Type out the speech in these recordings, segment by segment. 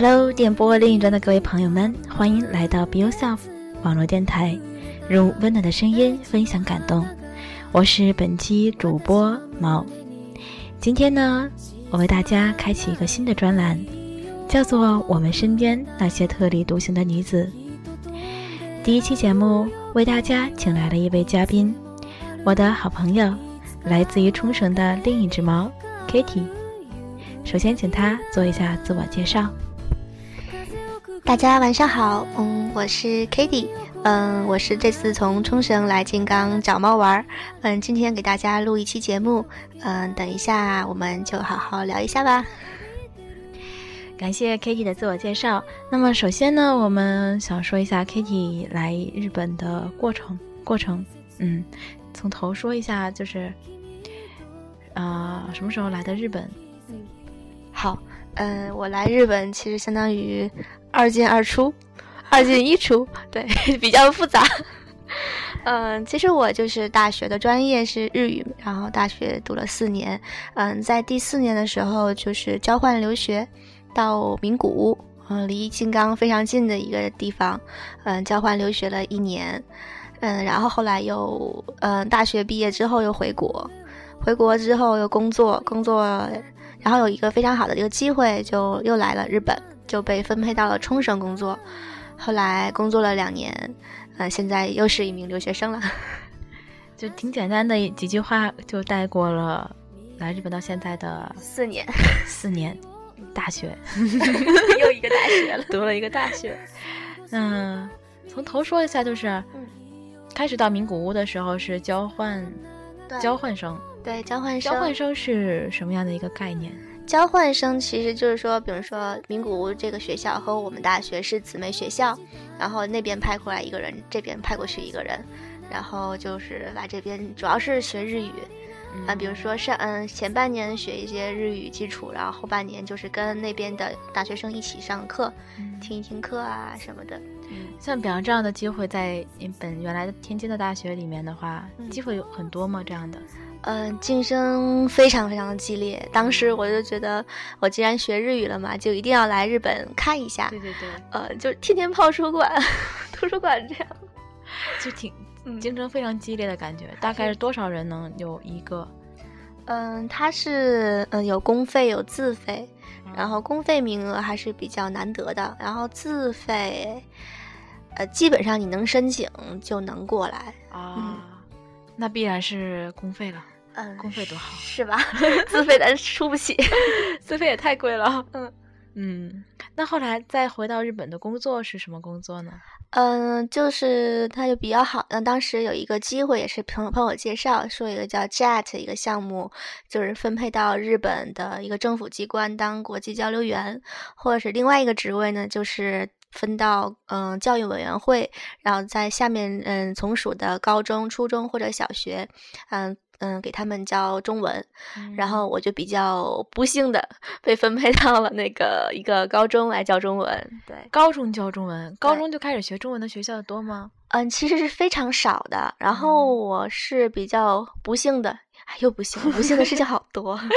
Hello，电波另一端的各位朋友们，欢迎来到 Be Yourself 网络电台，用温暖的声音分享感动。我是本期主播毛。今天呢，我为大家开启一个新的专栏，叫做《我们身边那些特立独行的女子》。第一期节目为大家请来了一位嘉宾，我的好朋友，来自于冲绳的另一只猫 Kitty。首先，请她做一下自我介绍。大家晚上好，嗯，我是 Kitty，嗯，我是这次从冲绳来金刚找猫玩儿，嗯，今天给大家录一期节目，嗯，等一下我们就好好聊一下吧。感谢 Kitty 的自我介绍。那么首先呢，我们想说一下 Kitty 来日本的过程，过程，嗯，从头说一下，就是，啊，什么时候来的日本？嗯，好。嗯，我来日本其实相当于二进二出，二进一出，对，比较复杂。嗯，其实我就是大学的专业是日语，然后大学读了四年。嗯，在第四年的时候就是交换留学到名古屋，嗯，离金刚非常近的一个地方。嗯，交换留学了一年。嗯，然后后来又嗯，大学毕业之后又回国，回国之后又工作，工作。然后有一个非常好的一个机会，就又来了日本，就被分配到了冲绳工作。后来工作了两年，呃，现在又是一名留学生了。就挺简单的几句话，就带过了来日本到现在的四年，四年，大学，又一个大学了，读了一个大学。嗯，从头说一下，就是，开始到名古屋的时候是交换，交换生。对，交换生。交换生是什么样的一个概念？交换生其实就是说，比如说名古屋这个学校和我们大学是姊妹学校，然后那边派过来一个人，这边派过去一个人，然后就是来这边主要是学日语。啊，比如说上嗯前半年学一些日语基础，然后后半年就是跟那边的大学生一起上课，听一听课啊什么的。像比方这样的机会，在本原来的天津的大学里面的话，机会有很多吗？这样的？嗯，竞争非常非常的激烈。当时我就觉得，我既然学日语了嘛，就一定要来日本看一下。对对对。呃，就天天泡书馆、图书馆这样，就挺。竞争非常激烈的感觉，大概是多少人能有一个？嗯，它是嗯有公费有自费，然后公费名额还是比较难得的，然后自费，呃，基本上你能申请就能过来啊。那必然是公费了，嗯，公费多好，是吧？自费咱出不起，自费也太贵了。嗯嗯，那后来再回到日本的工作是什么工作呢？嗯，就是他就比较好。那当时有一个机会，也是朋友朋友介绍，说一个叫 JET 一个项目，就是分配到日本的一个政府机关当国际交流员，或者是另外一个职位呢，就是分到嗯教育委员会，然后在下面嗯从属的高中、初中或者小学，嗯。嗯，给他们教中文，然后我就比较不幸的 被分配到了那个一个高中来教中文。对，高中教中文，高中就开始学中文的学校多吗？嗯，其实是非常少的。然后我是比较不幸的，又不幸，不幸的事情好多。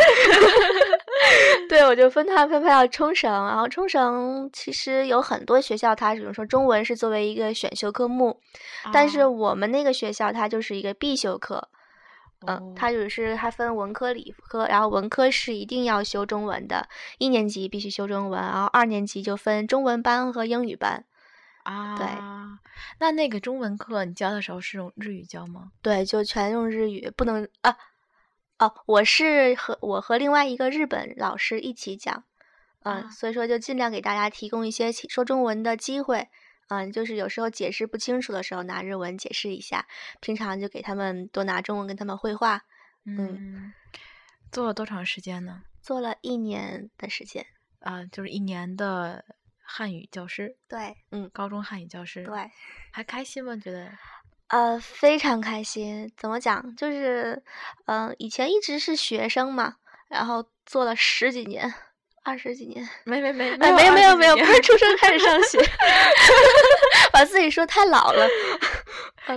对，我就分他分配到冲绳，然后冲绳其实有很多学校，它比如说中文是作为一个选修科目，但是我们那个学校它就是一个必修课。嗯，它就是它分文科、理科，然后文科是一定要修中文的，一年级必须修中文，然后二年级就分中文班和英语班。啊，对，那那个中文课你教的时候是用日语教吗？对，就全用日语，不能啊，哦，我是和我和另外一个日本老师一起讲，嗯，所以说就尽量给大家提供一些说中文的机会。嗯，就是有时候解释不清楚的时候，拿日文解释一下。平常就给他们多拿中文跟他们绘画。嗯，做了多长时间呢？做了一年的时间。啊，就是一年的汉语教师。对，嗯，高中汉语教师。对，还开心吗？觉得？呃，非常开心。怎么讲？就是，嗯，以前一直是学生嘛，然后做了十几年。二十几年，没没没，没有没有没有，不是出生开始上学 把自己说太老了。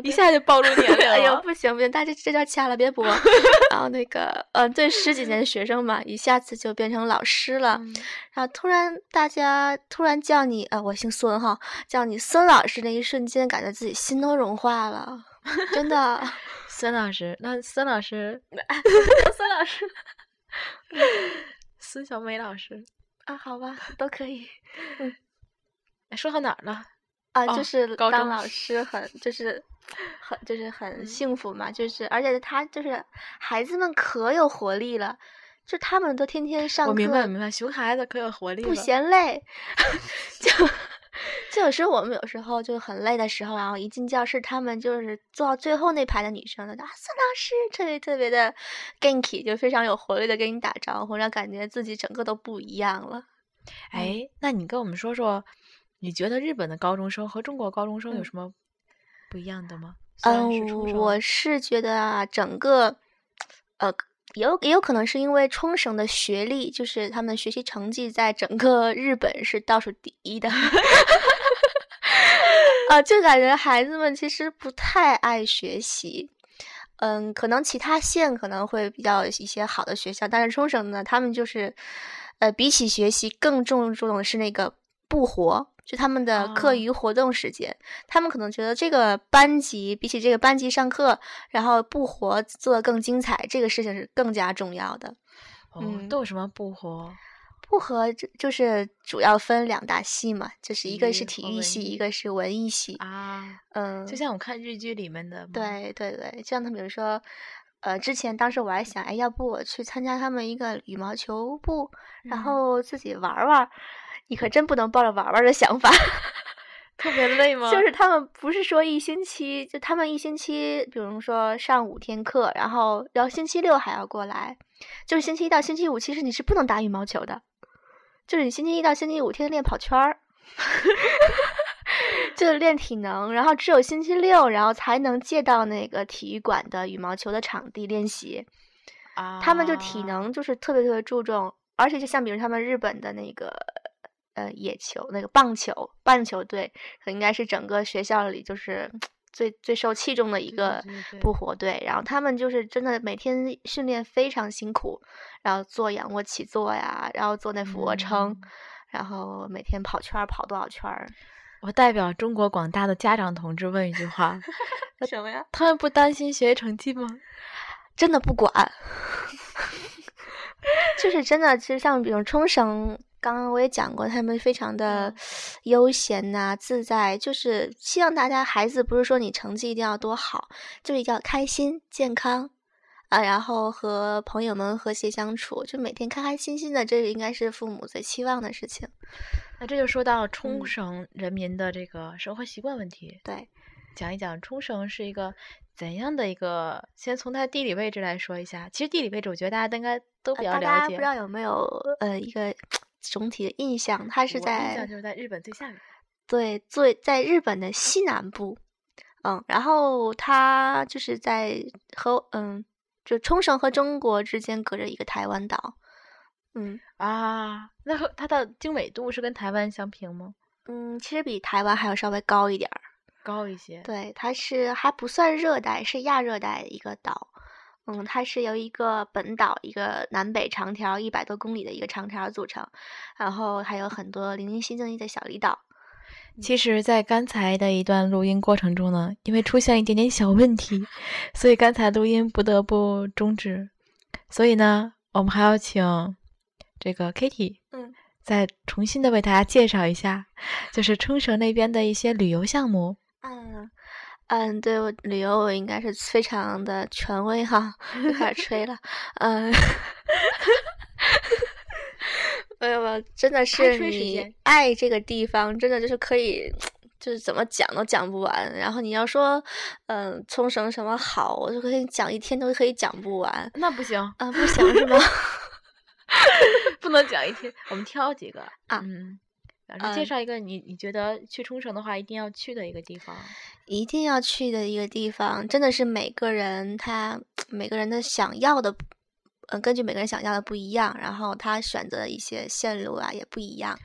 一下就暴露 年龄了。哎呦，不行不行，大家这叫掐了，别播。然后那个，嗯，对，十几年的学生嘛，一下子就变成老师了。然后突然大家突然叫你，呃，我姓孙哈，叫你孙老师那一瞬间，感觉自己心都融化了，真的。孙老师，那孙老师，孙老师，孙小美老师啊，好吧，都可以。嗯，说到哪儿了？啊，就是当老师很就是很就是很幸福嘛，就是而且他就是孩子们可有活力了，就他们都天天上课。我明白明白，熊孩子可有活力了，不嫌累。就就有时候我们有时候就很累的时候，然后一进教室，他们就是坐到最后那排的女生的啊，孙老师特别特别的 ganky，就非常有活力的跟你打招呼，让感觉自己整个都不一样了。哎，那你跟我们说说。你觉得日本的高中生和中国高中生有什么不一样的吗？嗯，我是觉得啊，整个呃，也有也有可能是因为冲绳的学历，就是他们学习成绩在整个日本是倒数第一的。啊，就感觉孩子们其实不太爱学习。嗯，可能其他县可能会比较一些好的学校，但是冲绳呢，他们就是呃，比起学习更重注重的是那个不活。就他们的课余活动时间，他们可能觉得这个班级比起这个班级上课，然后不活做的更精彩，这个事情是更加重要的。嗯，都有什么不活？不活就就是主要分两大系嘛，就是一个是体育系，一个是文艺系啊。嗯，就像我看日剧里面的。对对对，像他比如说，呃，之前当时我还想，哎，要不我去参加他们一个羽毛球部，然后自己玩玩。你可真不能抱着玩玩的想法，特别累吗？就是他们不是说一星期，就他们一星期，比如说上五天课，然后然后星期六还要过来，就是星期一到星期五，其实你是不能打羽毛球的，就是你星期一到星期五天天练跑圈儿，就是练体能，然后只有星期六，然后才能借到那个体育馆的羽毛球的场地练习。啊，他们就体能就是特别特别注重，而且就像比如他们日本的那个。呃，野球那个棒球棒球队，应该是整个学校里就是最最受器重的一个不活队。然后他们就是真的每天训练非常辛苦，然后做仰卧起坐呀，然后做那俯卧撑，然后每天跑圈儿跑多少圈儿。我代表中国广大的家长同志问一句话：什么呀？他们不担心学习成绩吗？真的不管，就是真的。其实像比如冲绳。刚刚我也讲过，他们非常的悠闲呐，自在，就是希望大家孩子不是说你成绩一定要多好，就一定要开心、健康啊，然后和朋友们和谐相处，就每天开开心心的，这应该是父母最期望的事情。那这就说到冲绳人民的这个生活习惯问题。对，讲一讲冲绳是一个怎样的一个？先从它地理位置来说一下。其实地理位置，我觉得大家都应该都比较了解。大家不知道有没有呃一个。总体的印象，它是在印象就是在日本最下面，对，最在日本的西南部，嗯，然后它就是在和嗯，就冲绳和中国之间隔着一个台湾岛，嗯啊，那和它的经纬度是跟台湾相平吗？嗯，其实比台湾还要稍微高一点儿，高一些。对，它是还不算热带，是亚热带一个岛。嗯，它是由一个本岛，一个南北长条一百多公里的一个长条组成，然后还有很多零零星星的小离岛。其实，在刚才的一段录音过程中呢，因为出现一点点小问题，所以刚才录音不得不终止。所以呢，我们还要请这个 Kitty，嗯，再重新的为大家介绍一下，就是冲绳那边的一些旅游项目。嗯。嗯，对我旅游我应该是非常的权威哈，开始吹了。嗯，没有没有，真的 是你爱这个地方，真的就是可以，就是怎么讲都讲不完。然后你要说，嗯，冲绳什么好，我就可以讲一天都可以讲不完。那不行啊，不行是吗？不能讲一天，我们挑几个啊。嗯。老师介绍一个你你觉得去冲绳的话一定要去的一个地方，一定要去的一个地方，真的是每个人他每个人的想要的，嗯，根据每个人想要的不一样，然后他选择的一些线路啊也不一样。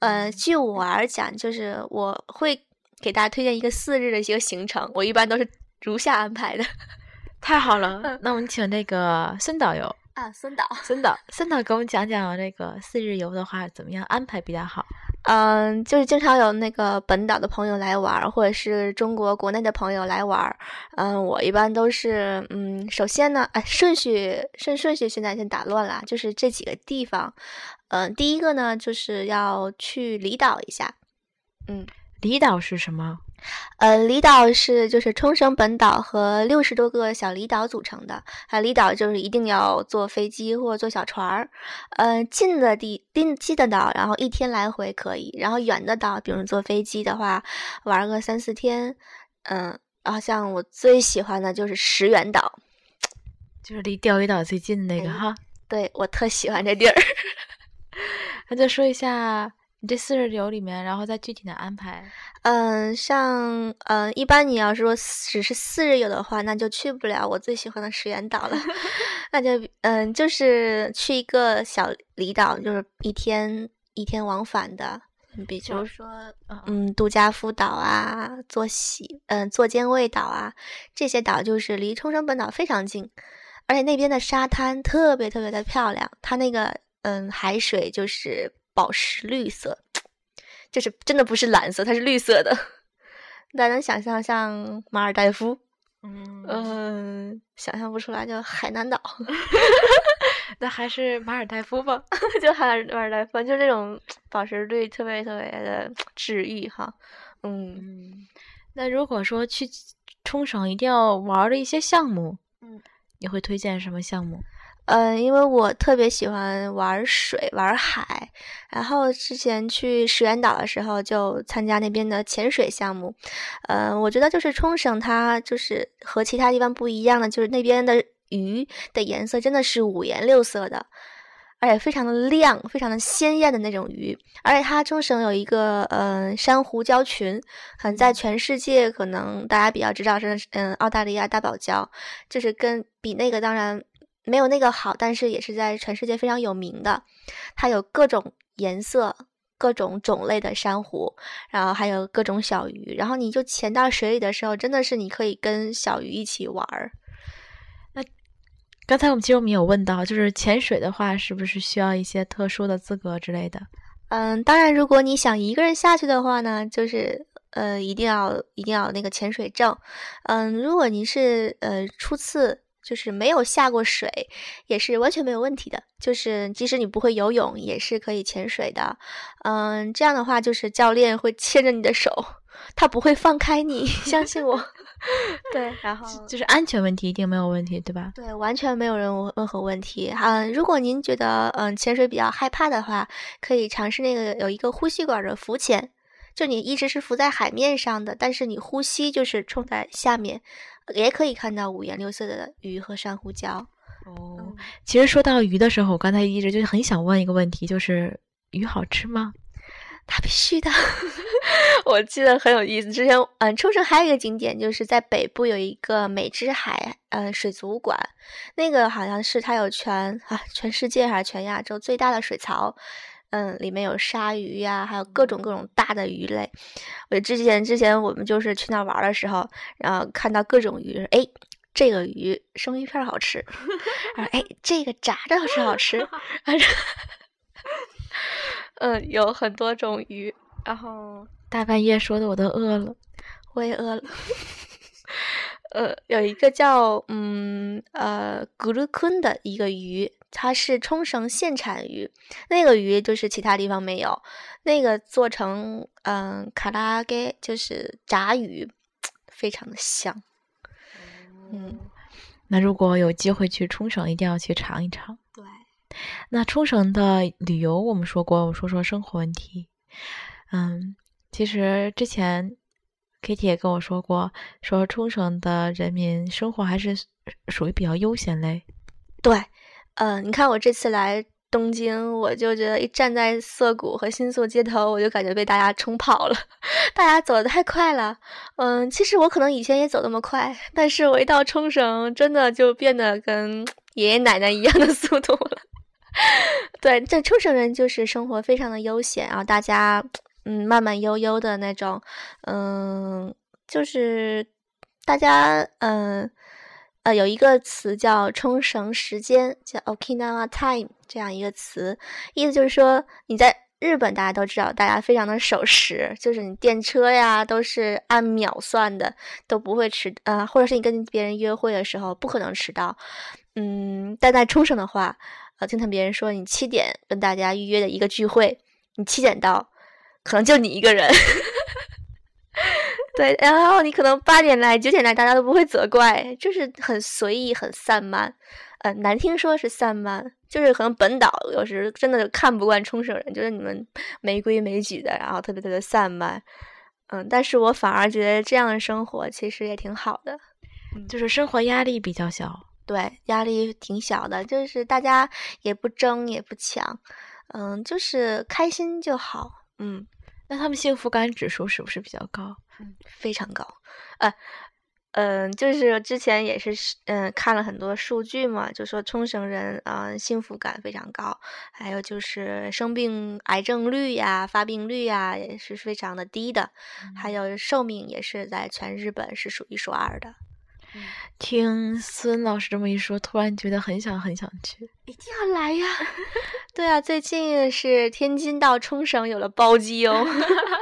呃，据我而讲，就是我会给大家推荐一个四日的一个行程，我一般都是如下安排的。太好了，那我们请那个孙导游啊，孙导，孙导，孙导给我们讲讲这个四日游的话，怎么样安排比较好？嗯，就是经常有那个本岛的朋友来玩，或者是中国国内的朋友来玩。嗯，我一般都是，嗯，首先呢，哎，顺序顺顺序现在先打乱了，就是这几个地方。嗯，第一个呢，就是要去离岛一下。嗯，离岛是什么？呃，离岛是就是冲绳本岛和六十多个小离岛组成的。啊，离岛就是一定要坐飞机或者坐小船儿。呃，近的地近近的岛，然后一天来回可以；然后远的岛，比如坐飞机的话，玩个三四天。嗯，然后像我最喜欢的就是石垣岛，就是离钓鱼岛最近的那个哈。对，我特喜欢这地儿。那就说一下你这四日游里面，然后再具体的安排。嗯，像嗯，一般你要是说只是四日游的话，那就去不了我最喜欢的石原岛了。那就嗯，就是去一个小离岛，就是一天一天往返的，比如说嗯，杜加夫岛啊，坐喜嗯，坐间卫岛啊，这些岛就是离冲绳本岛非常近，而且那边的沙滩特别特别的漂亮，它那个嗯海水就是宝石绿色。就是真的不是蓝色，它是绿色的。大家能想象像马尔代夫？嗯嗯，想象不出来，就海南岛。那还是马尔代夫吧，就海马尔代夫，就那种宝石绿，特别特别的治愈哈。嗯，那如果说去冲绳一定要玩的一些项目，嗯，你会推荐什么项目？嗯，因为我特别喜欢玩水、玩海，然后之前去石垣岛的时候就参加那边的潜水项目。嗯，我觉得就是冲绳，它就是和其他地方不一样的，就是那边的鱼的颜色真的是五颜六色的，而且非常的亮、非常的鲜艳的那种鱼。而且它冲绳有一个嗯珊瑚礁群，嗯，在全世界可能大家比较知道是嗯澳大利亚大堡礁，就是跟比那个当然。没有那个好，但是也是在全世界非常有名的。它有各种颜色、各种种类的珊瑚，然后还有各种小鱼。然后你就潜到水里的时候，真的是你可以跟小鱼一起玩儿。那刚才我们其实我们有问到，就是潜水的话，是不是需要一些特殊的资格之类的？嗯，当然，如果你想一个人下去的话呢，就是呃，一定要一定要那个潜水证。嗯，如果您是呃初次。就是没有下过水，也是完全没有问题的。就是即使你不会游泳，也是可以潜水的。嗯，这样的话，就是教练会牵着你的手，他不会放开你，相信我。对，然后就是安全问题一定没有问题，对吧？对，完全没有任任何问题。嗯，如果您觉得嗯潜水比较害怕的话，可以尝试那个有一个呼吸管的浮潜，就你一直是浮在海面上的，但是你呼吸就是冲在下面。也可以看到五颜六色的鱼和珊瑚礁。哦，其实说到鱼的时候，我刚才一直就很想问一个问题，就是鱼好吃吗？它必须的。我记得很有意思，之前嗯，冲绳还有一个景点，就是在北部有一个美之海嗯水族馆，那个好像是它有全啊全世界还是全亚洲最大的水槽。嗯，里面有鲨鱼呀，还有各种各种大的鱼类。我之前之前我们就是去那玩的时候，然后看到各种鱼，哎，这个鱼生鱼片好吃，哎，这个炸着是好吃，嗯，有很多种鱼。然后大半夜说的我都饿了，我也饿了。呃，有一个叫嗯呃古鲁坤的一个鱼。它是冲绳现产鱼，那个鱼就是其他地方没有，那个做成嗯卡拉给就是炸鱼，非常的香。嗯，那如果有机会去冲绳，一定要去尝一尝。对，那冲绳的旅游我们说过，我说说生活问题。嗯，其实之前 Kitty 也跟我说过，说冲绳的人民生活还是属于比较悠闲类。对。嗯，你看我这次来东京，我就觉得一站在涩谷和新宿街头，我就感觉被大家冲跑了，大家走的太快了。嗯，其实我可能以前也走那么快，但是我一到冲绳，真的就变得跟爷爷奶奶一样的 速度了。对，这冲绳人就是生活非常的悠闲，然后大家。嗯慢慢悠悠的那种，嗯，就是大家嗯呃有一个词叫冲绳时间，叫 Okinawa Time 这样一个词，意思就是说你在。日本大家都知道，大家非常的守时，就是你电车呀都是按秒算的，都不会迟呃，或者是你跟别人约会的时候不可能迟到。嗯，但在冲绳的话，呃，经常别人说你七点跟大家预约的一个聚会，你七点到，可能就你一个人。对，然后你可能八点来、九点来，大家都不会责怪，就是很随意、很散漫。呃，难听说是散漫。就是可能本岛有时真的看不惯冲绳人，就是你们没规没矩的，然后特别特别散漫，嗯，但是我反而觉得这样的生活其实也挺好的，就是生活压力比较小，对，压力挺小的，就是大家也不争也不抢，嗯，就是开心就好，嗯，那他们幸福感指数是不是比较高？嗯，非常高，呃。嗯，就是之前也是嗯看了很多数据嘛，就说冲绳人啊幸福感非常高，还有就是生病癌症率呀、发病率呀也是非常的低的，还有寿命也是在全日本是数一数二的。听孙老师这么一说，突然觉得很想很想去，一定要来呀！对啊，最近是天津到冲绳有了包机哦，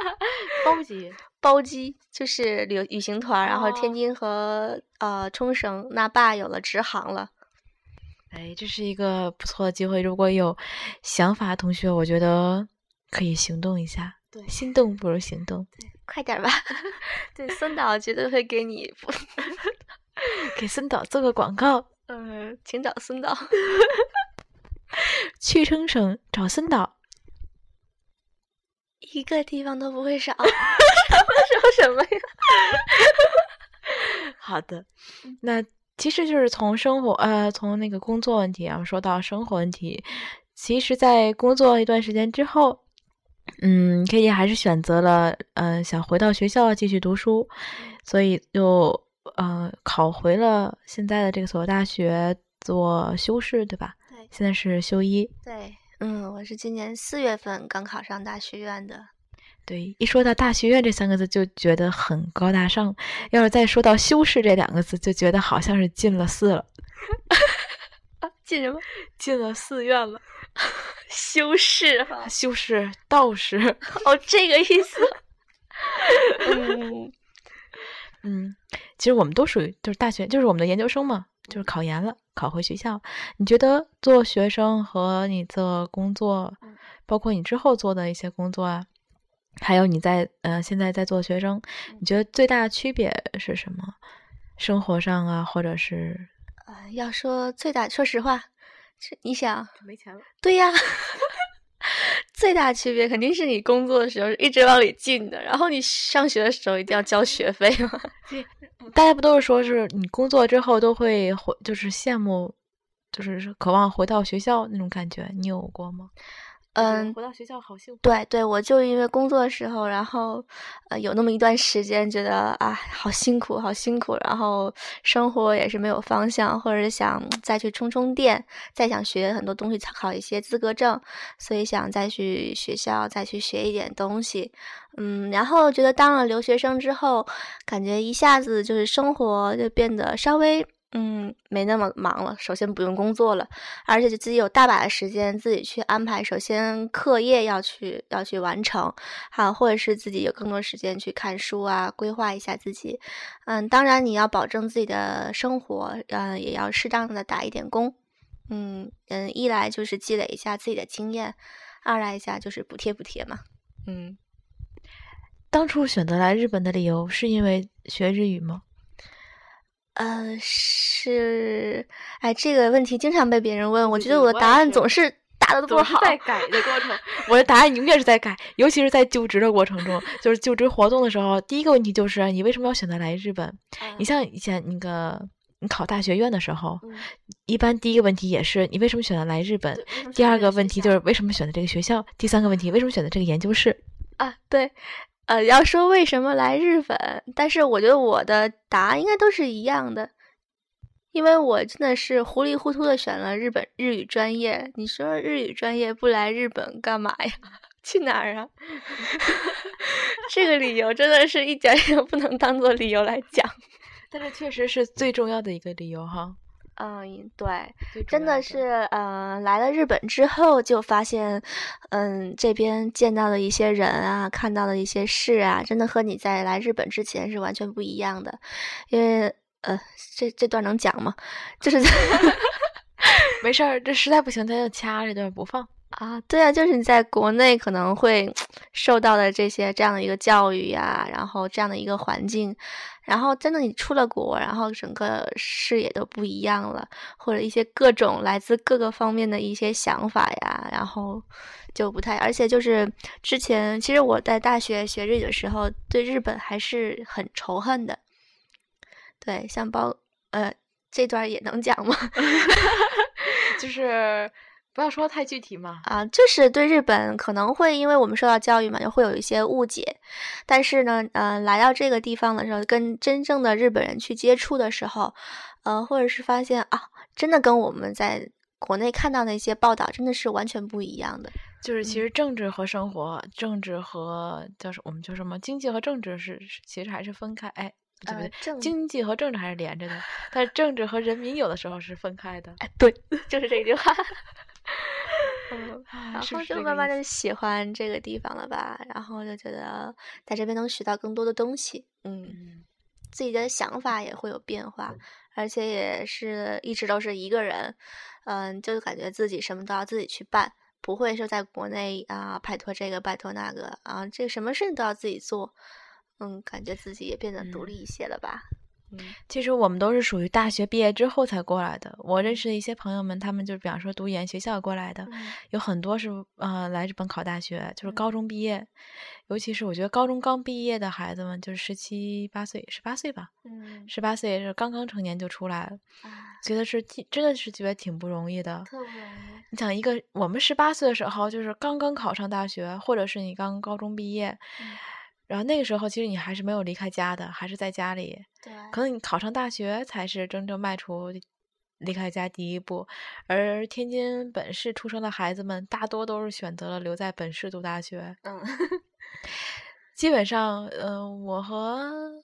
包机。包机就是旅旅行团，然后天津和呃冲绳那霸有了直航了。哎，这是一个不错的机会，如果有想法同学，我觉得可以行动一下。对，心动不如行动。对，快点吧。对，孙导绝对会给你 给孙导做个广告。嗯，请找孙导。去冲绳找孙导。一个地方都不会少，说 什么呀？好的，那其实就是从生活呃，从那个工作问题啊，说到生活问题，其实，在工作一段时间之后，嗯，K 以还是选择了呃，想回到学校继续读书，所以就呃，考回了现在的这个所大学做修士，对吧？对，现在是修一。对。嗯，我是今年四月份刚考上大学院的。对，一说到大学院这三个字，就觉得很高大上；要是再说到修士这两个字，就觉得好像是进了寺了。进什么？进了寺院了。修士哈，修士道士。哦，这个意思。嗯嗯，其实我们都属于就是大学，就是我们的研究生嘛。就是考研了，考回学校。你觉得做学生和你做工作，包括你之后做的一些工作啊，还有你在呃现在在做学生，你觉得最大的区别是什么？生活上啊，或者是呃，要说最大，说实话，你想没钱了？对呀。最大区别肯定是你工作的时候一直往里进的，然后你上学的时候一定要交学费嘛。大家不都是说是你工作之后都会回，就是羡慕，就是渴望回到学校那种感觉，你有过吗？嗯，回到学校好幸福。对对，我就因为工作的时候，然后呃有那么一段时间觉得啊好辛苦，好辛苦，然后生活也是没有方向，或者想再去充充电，再想学很多东西，考一些资格证，所以想再去学校再去学一点东西。嗯，然后觉得当了留学生之后，感觉一下子就是生活就变得稍微。嗯，没那么忙了。首先不用工作了，而且就自己有大把的时间自己去安排。首先课业要去要去完成，好，或者是自己有更多时间去看书啊，规划一下自己。嗯，当然你要保证自己的生活，嗯，也要适当的打一点工。嗯嗯，一来就是积累一下自己的经验，二来一下就是补贴补贴嘛。嗯，当初选择来日本的理由是因为学日语吗？呃，是，哎，这个问题经常被别人问，我觉得我的答案总是答的不好，在改的过程，我的答案永远是在改，尤其是在就职的过程中，就是就职活动的时候，第一个问题就是你为什么要选择来日本？你像以前那个你考大学院的时候，一般第一个问题也是你为什么选择来日本？第二个问题就是为什么选择这个学校？第三个问题为什么选择这个研究室？啊，对。呃，要说为什么来日本，但是我觉得我的答案应该都是一样的，因为我真的是糊里糊涂的选了日本日语专业。你说日语专业不来日本干嘛呀？去哪儿啊？这个理由真的是一点也不能当做理由来讲。但是确实是最重要的一个理由哈。嗯，对，真的是，嗯，来了日本之后就发现，嗯，这边见到的一些人啊，看到的一些事啊，真的和你在来日本之前是完全不一样的。因为，呃，这这段能讲吗？就是 没事儿，这实在不行咱就掐这段不放。啊，对啊，就是你在国内可能会 受到的这些这样的一个教育呀，然后这样的一个环境，然后真的你出了国，然后整个视野都不一样了，或者一些各种来自各个方面的一些想法呀，然后就不太，而且就是之前其实我在大学学日语的时候，对日本还是很仇恨的，对，像包呃这段也能讲吗？就是。不要说太具体嘛。啊，就是对日本可能会因为我们受到教育嘛，就会有一些误解。但是呢，呃，来到这个地方的时候，跟真正的日本人去接触的时候，呃，或者是发现啊，真的跟我们在国内看到的一些报道真的是完全不一样的。就是其实政治和生活，政治和叫什我们叫什么经济和政治是其实还是分开。哎，对不对？经济和政治还是连着的，但是政治和人民有的时候是分开的。哎，对，就是这句话。嗯，然后就慢慢的喜欢这个地方了吧，然后就觉得在这边能学到更多的东西，嗯，自己的想法也会有变化，而且也是一直都是一个人，嗯，就感觉自己什么都要自己去办，不会说在国内啊拜托这个拜托那个啊，这什么事都要自己做，嗯，感觉自己也变得独立一些了吧。其实我们都是属于大学毕业之后才过来的。我认识的一些朋友们，他们就比方说读研学校过来的，有很多是呃来日本考大学，就是高中毕业。尤其是我觉得高中刚毕业的孩子们，就是十七八岁，十八岁吧，嗯，十八岁是刚刚成年就出来了，觉得是真的是觉得挺不容易的。特不容易。你想一个我们十八岁的时候，就是刚刚考上大学，或者是你刚高中毕业。然后那个时候，其实你还是没有离开家的，还是在家里。对。可能你考上大学才是真正迈出离开家第一步，而天津本市出生的孩子们大多都是选择了留在本市读大学。嗯。基本上，嗯，我和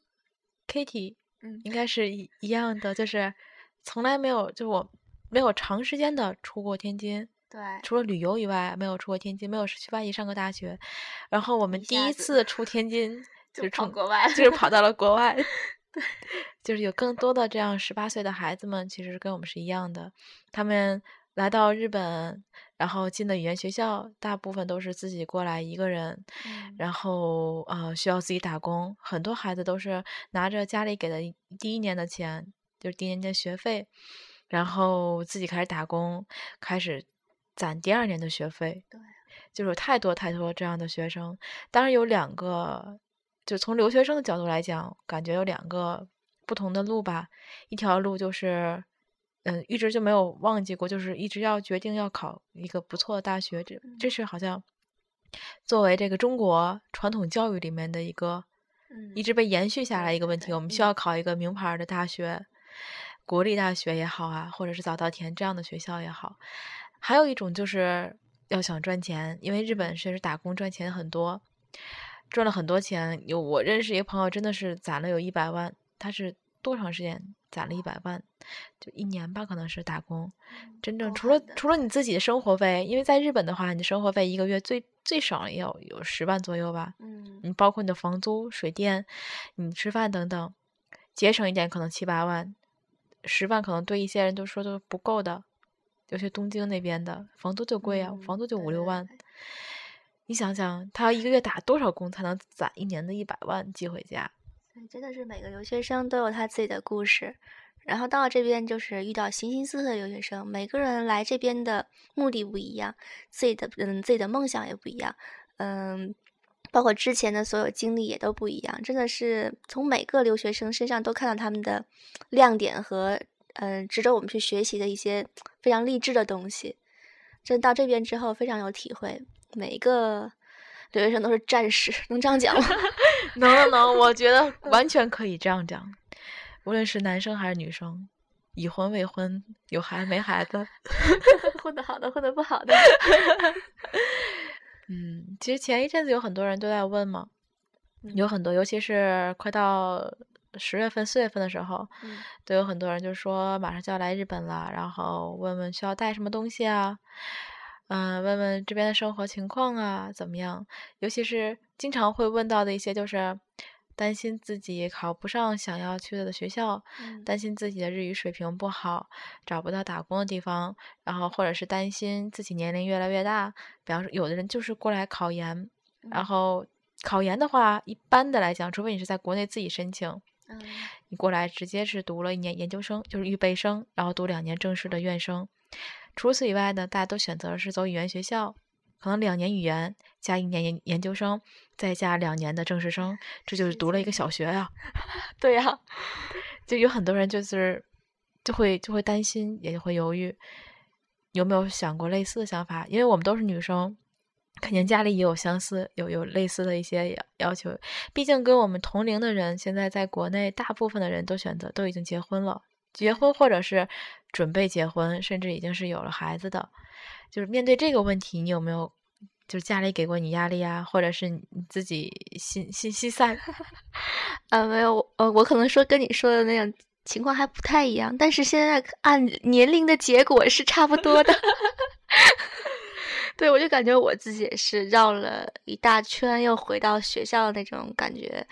Kitty，嗯，应该是一一样的，就是从来没有，就我没有长时间的出过天津。对，除了旅游以外，没有出过天津，没有去外地上过大学。然后我们第一次出天津，就是跑国外，就是跑到了国外。对，就是有更多的这样十八岁的孩子们，其实跟我们是一样的。他们来到日本，然后进的语言学校，大部分都是自己过来一个人，然后呃需要自己打工。很多孩子都是拿着家里给的第一年的钱，就是第一年的学费，然后自己开始打工，开始。攒第二年的学费，对，就是有太多太多这样的学生。当然有两个，就从留学生的角度来讲，感觉有两个不同的路吧。一条路就是，嗯，一直就没有忘记过，就是一直要决定要考一个不错的大学。这这是好像作为这个中国传统教育里面的一个，一直被延续下来一个问题。我们需要考一个名牌的大学，国立大学也好啊，或者是早稻田这样的学校也好。还有一种就是要想赚钱，因为日本确实打工赚钱很多，赚了很多钱。有我认识一个朋友，真的是攒了有一百万。他是多长时间攒了一百万？就一年吧，可能是打工。真正除了除了你自己的生活费，因为在日本的话，你的生活费一个月最最少也要有十万左右吧。嗯。你包括你的房租、水电、你吃饭等等，节省一点可能七八万，十万可能对一些人都说都不够的。尤其东京那边的房租就贵啊，房租就五六万。你想想，他要一个月打多少工才能攒一年的一百万寄回家？真的是每个留学生都有他自己的故事。然后到了这边，就是遇到形形色色的留学生，每个人来这边的目的不一样，自己的嗯自己的梦想也不一样，嗯，包括之前的所有经历也都不一样。真的是从每个留学生身上都看到他们的亮点和。嗯，值得我们去学习的一些非常励志的东西。真到这边之后，非常有体会。每一个留学生都是战士，能这样讲吗？能能能，我觉得 完全可以这样讲。无论是男生还是女生，已婚未婚，有孩子没孩子，混得好的，混得不好的。嗯，其实前一阵子有很多人都在问嘛，有很多，尤其是快到十月份、四月份的时候，嗯。都有很多人就说马上就要来日本了，然后问问需要带什么东西啊，嗯、问问这边的生活情况啊怎么样，尤其是经常会问到的一些就是。担心自己考不上想要去的学校，嗯。担心自己的日语水平不好，找不到打工的地方，然后或者是担心自己年龄越来越大，比方说有的人就是过来考研，然嗯后考研的话，一般的来讲，除非你是在国内自己申请，嗯你过来直接是读了一年研究生，就是预备生，然后读两年正式的院生。除此以外呢，大家都选择是走语言学校，可能两年语言加一年研研究生，再加两年的正式生，这就是读了一个小学呀、对呀、就有很多人就是就会就会担心，也会犹豫，有没有想过类似的想法？因为我们都是女生，肯定家里也有相似有有类似的一些要要求。毕竟跟我们同龄的人，现在在国内大部分的人都选择都已经结婚了，结婚或者是准备结婚，甚至已经是有了孩子的。就是面对这个问题，你有没有就是家里给过你压力啊，或者是你自己心心心塞？啊，没有，呃，我可能说跟你说的那样情况还不太一样，但是现在按年龄的结果是差不多的。对，我就感觉我自己也是绕了一大圈，又回到学校那种感觉。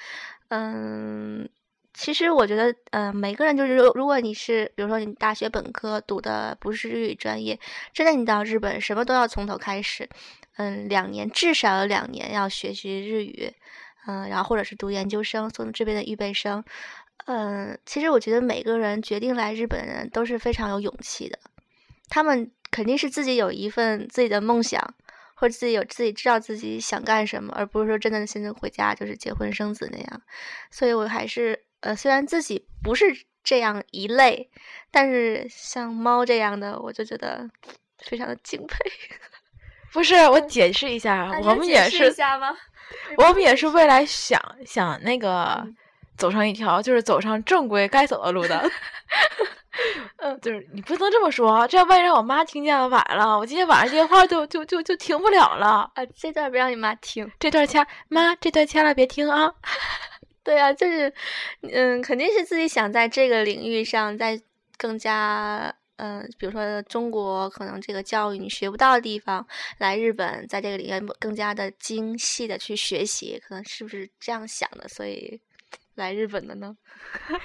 嗯，其实我觉得，呃，每个人就是，如果你是，比如说你大学本科读的不是日语专业，真的你到日本什么都要从头开始。嗯，两年至少有两年要学习日语。嗯，然后或者是读研究生，从这边的预备生。嗯，其实我觉得每个人决定来日本的人都是非常有勇气的，他们肯定是自己有一份自己的梦想，或者自己有自己知道自己想干什么，而不是说真的现在回家就是结婚生子那样。所以我还是呃，虽然自己不是这样一类，但是像猫这样的，我就觉得非常的敬佩。不是，我解释一下，我们也是，下吗？我们也是未来想想那个嗯走上一条就是走上正规该走的路的。嗯，就是你不能这么说，这样万一让我妈听见了晚了，我今天晚上电话就就就就停不了了。啊，这段别让你妈听。这段掐妈，这段掐了别听啊。对啊，就是，嗯，肯定是自己想在这个领域上在更加，嗯、比如说中国可能这个教育你学不到的地方，来日本在这个领域更加的精细的去学习，可能是不是这样想的？所以来日本的呢？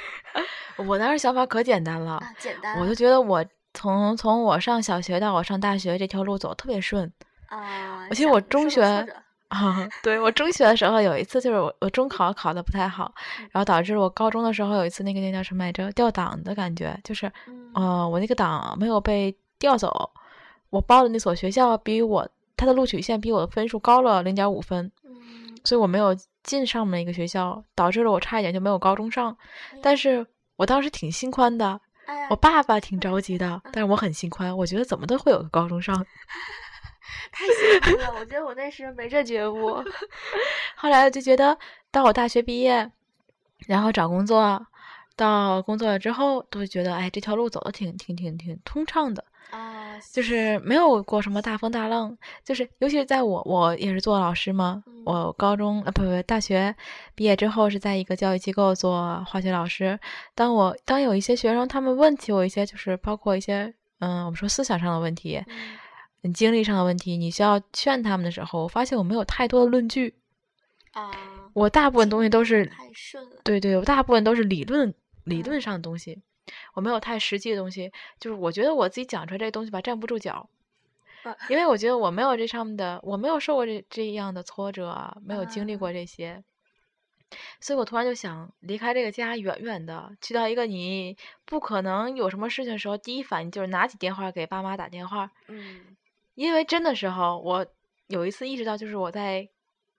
我当时想法可简单了，啊，简单我就觉得我从从我上小学到我上大学这条路走得特别顺。啊，我记得我中学啊，对我中学的时候有一次，就是我我中考考的不太好，然后导致我高中的时候有一次那个那叫什么来着，掉档的感觉，就是嗯呃，我那个档没有被调走，我报的那所学校比我它的录取线比我的分数高了零点五分，嗯所以我没有进上面一个学校，导致了我差一点就没有高中上。但是我当时挺心宽的，我爸爸挺着急的，但是我很心宽，我觉得怎么都会有个高中上。太幸福了，我觉得我那时没这觉悟。后来就觉得，到我大学毕业，然后找工作，到工作了之后，都会觉得，哎，这条路走的挺挺挺挺通畅的，啊，就是没有过什么大风大浪。就是尤其是在我，我也是做老师嘛，嗯我高中啊不不大学毕业之后是在一个教育机构做化学老师。当我当有一些学生他们问起我一些，就是包括一些嗯，我们说思想上的问题，嗯嗯经历上的问题，你需要劝他们的时候，我发现我没有太多的论据。啊，我大部分东西都是，太顺了。对对，我大部分都是理论理论上的东西，我没有太实际的东西。就是我觉得我自己讲出来这东西吧，站不住脚啊，因为我觉得我没有这上面的，我没有受过这这样的挫折啊，没有经历过这些，所以我突然就想离开这个家，远远的去到一个你不可能有什么事情的时候，第一反应就是拿起电话给爸妈打电话，嗯。因为真的时候，我有一次意识到，就是我在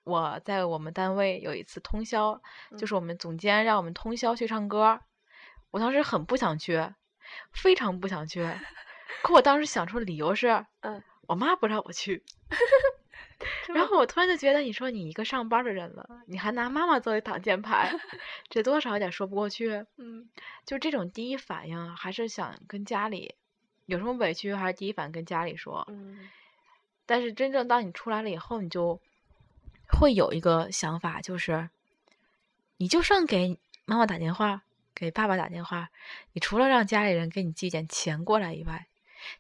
我在我们单位有一次通宵，就是我们总监让我们通宵去唱歌，我当时很不想去，非常不想去，可我当时想出的理由是，嗯，我妈不让我去。然后我突然就觉得，你说你一个上班的人了，你还拿妈妈作为挡箭牌，这多少有点说不过去。嗯就这种第一反应啊，还是想跟家里有什么委屈，还是第一反应跟家里说。嗯但是真正当你出来了以后，你就会有一个想法，就是你就算给妈妈打电话，给爸爸打电话，你除了让家里人给你寄点钱过来以外，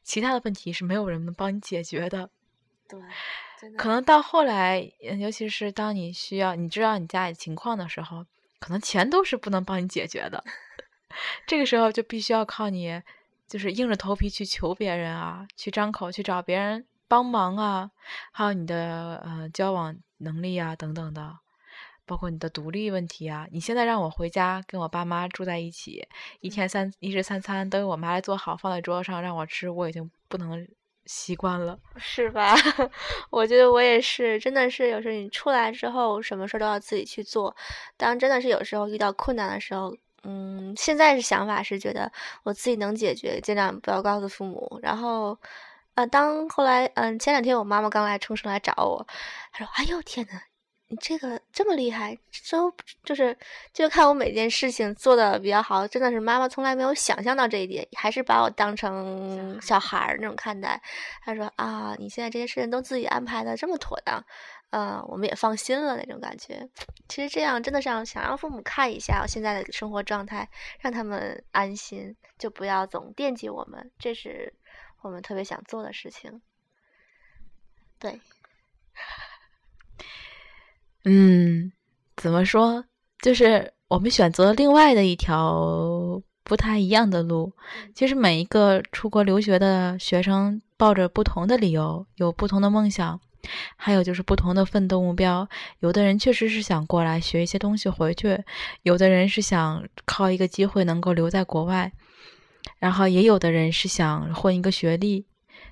其他的问题是没有人能帮你解决的。对，可能到后来，尤其是当你需要你知道你家里情况的时候，可能钱都是不能帮你解决的。这个时候就必须要靠你，就是硬着头皮去求别人啊，去张口去找别人帮忙啊，还有你的呃交往能力啊等等的，包括你的独立问题啊。你现在让我回家跟我爸妈住在一起，一天三一日三餐都由我妈来做好放在桌子上让我吃，我已经不能习惯了，是吧？我觉得我也是，真的是有时候你出来之后，什么事都要自己去做。当真的是有时候遇到困难的时候。嗯，现在是想法是觉得我自己能解决，尽量不要告诉父母。然后，呃，当后来，嗯，前两天我妈妈刚来冲绳来找我，她说：“哎呦天呐，你这个这么厉害，都就是就看我每件事情做的比较好，真的是妈妈从来没有想象到这一点，还是把我当成小孩儿那种看待。”她说：“啊，你现在这些事情都自己安排的这么妥当。”嗯，我们也放心了那种感觉。其实这样真的是想让父母看一下我现在的生活状态，让他们安心，就不要总惦记我们。这是我们特别想做的事情。对，嗯，怎么说？就是我们选择另外的一条不太一样的路。其实每一个出国留学的学生，抱着不同的理由，有不同的梦想。还有就是不同的奋斗目标，有的人确实是想过来学一些东西回去，有的人是想靠一个机会能够留在国外，然后也有的人是想混一个学历，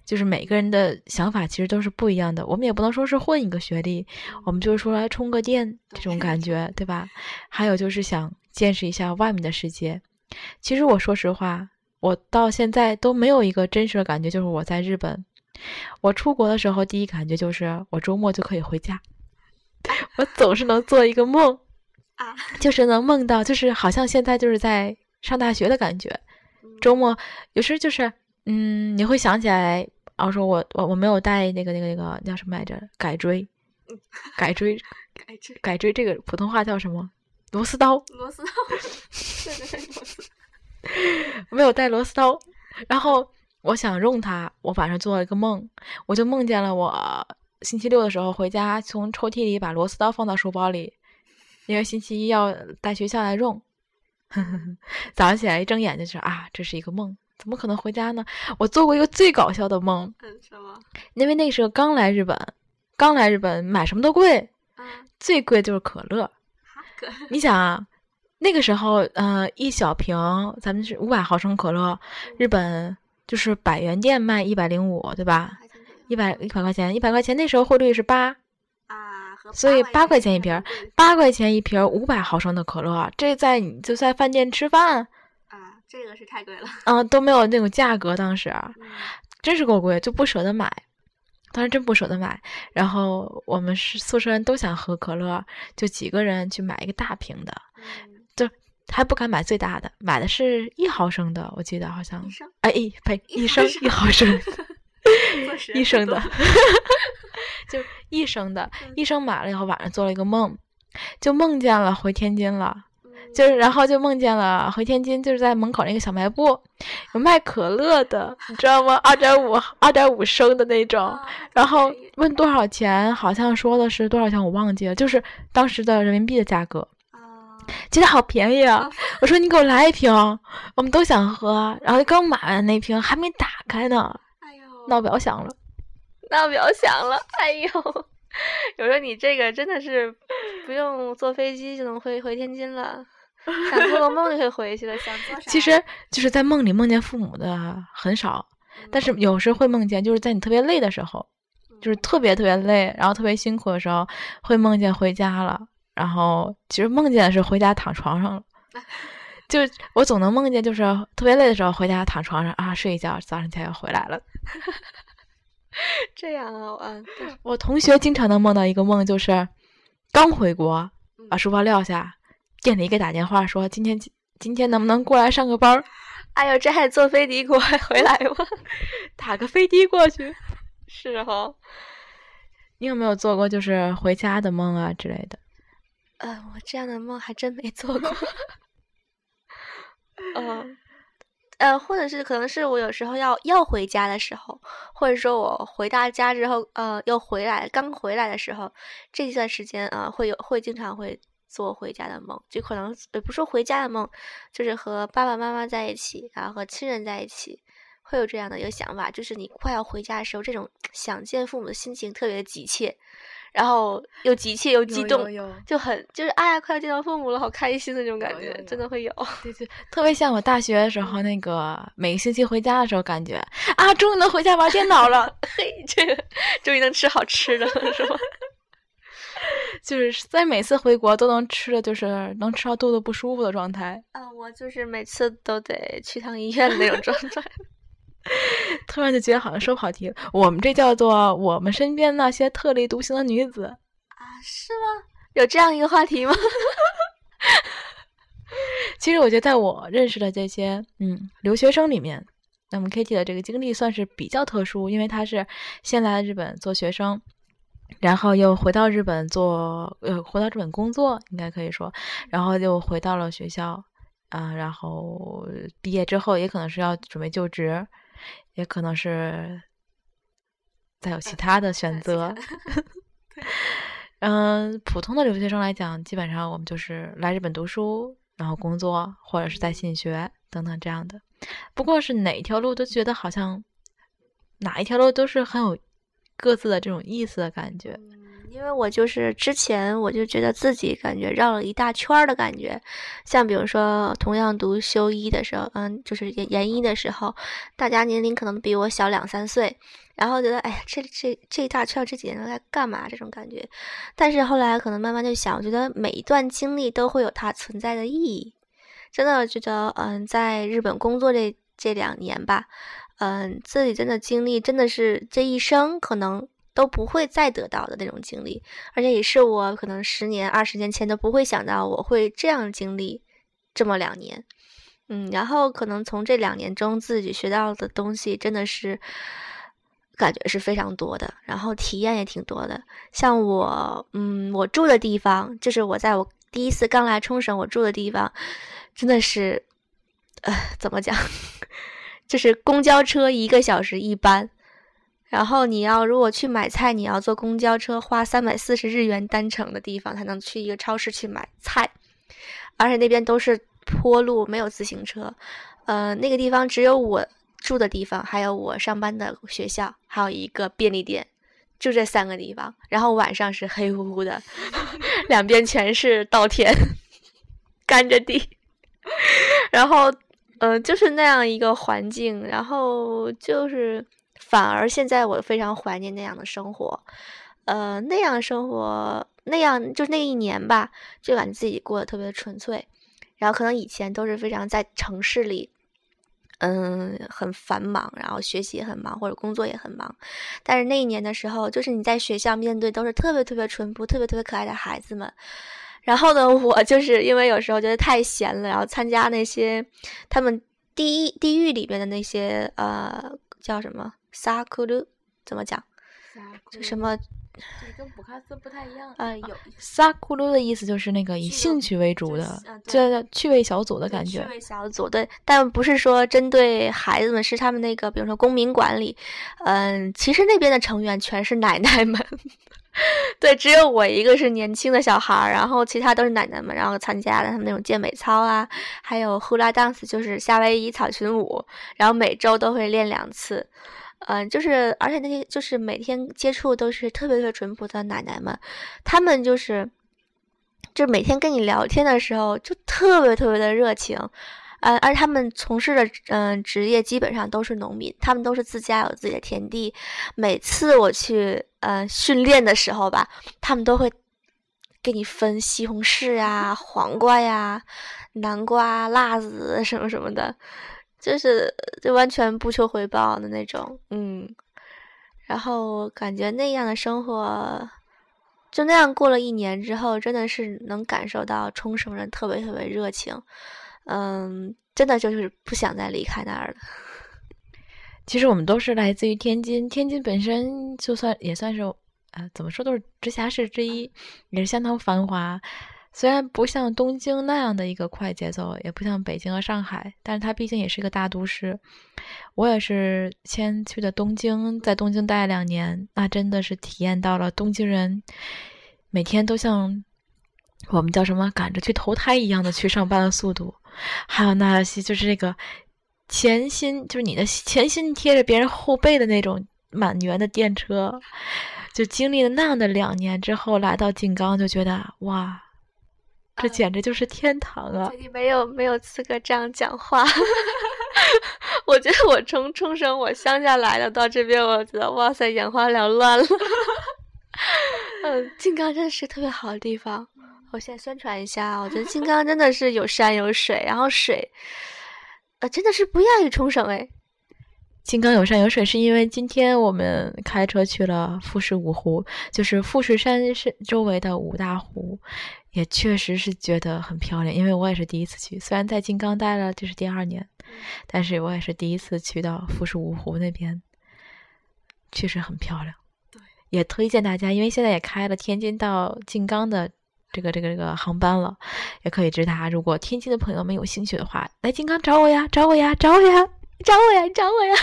就是每个人的想法其实都是不一样的。我们也不能说是混一个学历，我们就是说来充个电这种感觉，对吧？还有就是想见识一下外面的世界。其实我说实话，我到现在都没有一个真实的感觉，就是我在日本。我出国的时候，第一感觉就是我周末就可以回家。我总是能做一个梦，啊，就是能梦到，就是好像现在就是在上大学的感觉。周末有时就是，嗯，你会想起来，我说我我我没有带那个那个那个叫什么来着？改锥，改锥，改锥，改锥，这个普通话叫什么？螺丝刀，螺丝刀，对对对，螺丝。没有带螺丝刀，然后。我想用它。我晚上做了一个梦，我就梦见了我星期六的时候回家，从抽屉里把螺丝刀放到书包里，因为星期一要带学校来用。早上起来一睁眼就是啊，这是一个梦，怎么可能回家呢？我做过一个最搞笑的梦。什么？因为那时候刚来日本，刚来日本买什么都贵，最贵就是可乐。你想啊，那个时候呃，一小瓶咱们是五百毫升可乐，日本。就是百元店卖一百零五，对吧？一百一百块钱，一百块钱那时候汇率是八啊，所以八块钱一瓶，八块钱一瓶五百毫升的可乐，这在你就在饭店吃饭啊，这个是太贵了，嗯，都没有那种价格，当时真是够贵，就不舍得买，当时真不舍得买。然后我们是宿舍人都想喝可乐，就几个人去买一个大瓶的，就。还不敢买最大的，买的是一毫升的，我记得好像。哎，一呸，一升一毫升，一升的，就一升的，一升买了以后，晚上做了一个梦，就梦见了回天津了，就是然后就梦见了回天津，就是在门口那个小卖部有卖可乐的，你知道吗？二点五二点五升的那种，然后问多少钱，好像说的是多少钱，我忘记了，就是当时的人民币的价格。觉得好便宜啊！我说你给我来一瓶，我们都想喝。然后刚买完那瓶还没打开呢，哎呦，闹表响了，闹表响了，哎呦！我说你这个真的是不用坐飞机就能回回天津了，想做个梦就可以回去了。想做啥？其实就是在梦里梦见父母的很少，但是有时会梦见，就是在你特别累的时候，就是特别特别累，然后特别辛苦的时候，会梦见回家了。然后其实梦见的是回家躺床上了，就我总能梦见，就是特别累的时候回家躺床上啊睡一觉，早上起来又回来了。这样啊，我我同学经常能梦到一个梦，就是刚回国，把书包撂下，店里给打电话说今天今今天能不能过来上个班儿？哎呦，这还坐飞的过 回来吗？打个飞的过去。是哈，你有没有做过就是回家的梦啊之类的？呃，我这样的梦还真没做过。嗯，呃，或者是可能是我有时候要要回家的时候，或者说我回到家之后，呃，又回来刚回来的时候，这一段时间啊，会有会经常会做回家的梦，就可能也不说回家的梦，就是和爸爸妈妈在一起，然后和亲人在一起，会有这样的一个想法，就是你快要回家的时候，这种想见父母的心情特别的急切。然后又急切又激动，就很就是哎呀，快要见到父母了，好开心的那种感觉，真的会有。对对，特别像我大学的时候那个每个星期回家的时候，感觉啊，终于能回家玩电脑了，嘿，这个终于能吃好吃的了，是吧？就是在每次回国都能吃的就是能吃到肚子不舒服的状态。啊，我就是每次都得去趟医院的那种状态。突然就觉得好像说跑题了。我们这叫做我们身边那些特立独行的女子啊？是吗？有这样一个话题吗？其实我觉得，在我认识的这些嗯留学生里面，那么 Kitty 的这个经历算是比较特殊，因为她是先来日本做学生，然后又回到日本做呃回到日本工作，应该可以说，然后又回到了学校啊，然后毕业之后也可能是要准备就职。也可能是再有其他的选择。嗯，普通的留学生来讲，基本上我们就是来日本读书，然后工作，或者是在信学等等这样的。不过是哪一条路都觉得好像哪一条路都是很有各自的这种意思的感觉。因为我就是之前我就觉得自己感觉绕了一大圈儿的感觉，像比如说同样读修一的时候，嗯，就是研研一的时候，大家年龄可能比我小两三岁，然后觉得哎呀，这这这一大圈这几年都在干嘛？这种感觉，但是后来可能慢慢就想，我觉得每一段经历都会有它存在的意义，真的觉得嗯，在日本工作这这两年吧，嗯，自己真的经历真的是这一生可能。都不会再得到的那种经历，而且也是我可能十年、二十年前都不会想到我会这样经历这么两年，嗯，然后可能从这两年中自己学到的东西真的是感觉是非常多的，然后体验也挺多的。像我，嗯，我住的地方，就是我在我第一次刚来冲绳我住的地方，真的是，呃，怎么讲，就是公交车一个小时一班。然后你要如果去买菜，你要坐公交车，花三百四十日元单程的地方才能去一个超市去买菜，而且那边都是坡路，没有自行车。呃，那个地方只有我住的地方，还有我上班的学校，还有一个便利店，就这三个地方。然后晚上是黑乎乎的，两边全是稻田，干着地，然后，呃，就是那样一个环境，然后就是。反而现在我非常怀念那样的生活，呃，那样生活，那样就那一年吧，就感觉自己过得特别纯粹。然后可能以前都是非常在城市里，嗯，很繁忙，然后学习也很忙，或者工作也很忙。但是那一年的时候，就是你在学校面对都是特别特别淳朴、特别特别可爱的孩子们。然后呢，我就是因为有时候觉得太闲了，然后参加那些他们地狱地狱里边的那些呃叫什么？萨库鲁怎么讲？就什么？这跟补卡斯不太一样。啊，有萨库鲁的意思就是那个以兴趣为主的，这叫趣味小组的感觉。趣味小组对，但不是说针对孩子们，是他们那个，比如说公民管理，嗯，其实那边的成员全是奶奶们。对，只有我一个是年轻的小孩儿，然后其他都是奶奶们，然后参加了他们那种健美操啊，还有呼啦 dance，就是夏威夷草裙舞，然后每周都会练两次。嗯，就是，而且那些就是每天接触都是特别特别淳朴的奶奶们，他们就是，就每天跟你聊天的时候就特别特别的热情，呃，而他们从事的嗯职业基本上都是农民，他们都是自家有自己的田地。每次我去嗯训练的时候吧，他们都会给你分西红柿呀、黄瓜呀、南瓜、辣子什么什么的。就是就完全不求回报的那种，嗯，然后感觉那样的生活，就那样过了一年之后，真的是能感受到冲绳人特别特别热情，嗯，真的就是不想再离开那儿了。其实我们都是来自于天津，天津本身就算也算是，呃，怎么说都是直辖市之一，也是相当繁华。虽然不像东京那样的一个快节奏，也不像北京和上海，但是它毕竟也是一个大都市。我也是先去的东京，在东京待了两年，那真的是体验到了东京人每天都像我们叫什么赶着去投胎一样的去上班的速度，还有那些就是那个前心，就是你的前心贴着别人后背的那种满员的电车，就经历了那样的两年之后，来到静冈就觉得哇。这简直就是天堂啊！你没有没有资格这样讲话。我觉得我从冲绳我乡下来的，到这边我觉得哇塞，眼花缭乱了。嗯，静冈真的是特别好的地方。我现在宣传一下，我觉得金刚真的是有山有水，然后水，呃，真的是不亚于冲绳哎。金刚有山有水，是因为今天我们开车去了富士五湖，就是富士山是周围的五大湖，也确实是觉得很漂亮。因为我也是第一次去，虽然在金刚待了就是第二年，但是我也是第一次去到富士五湖那边，确实很漂亮。对，也推荐大家，因为现在也开了天津到金刚的这个这个这个航班了，也可以直达。如果天津的朋友们有兴趣的话，来金刚找我呀，找我呀，找我呀。找我呀！找我呀！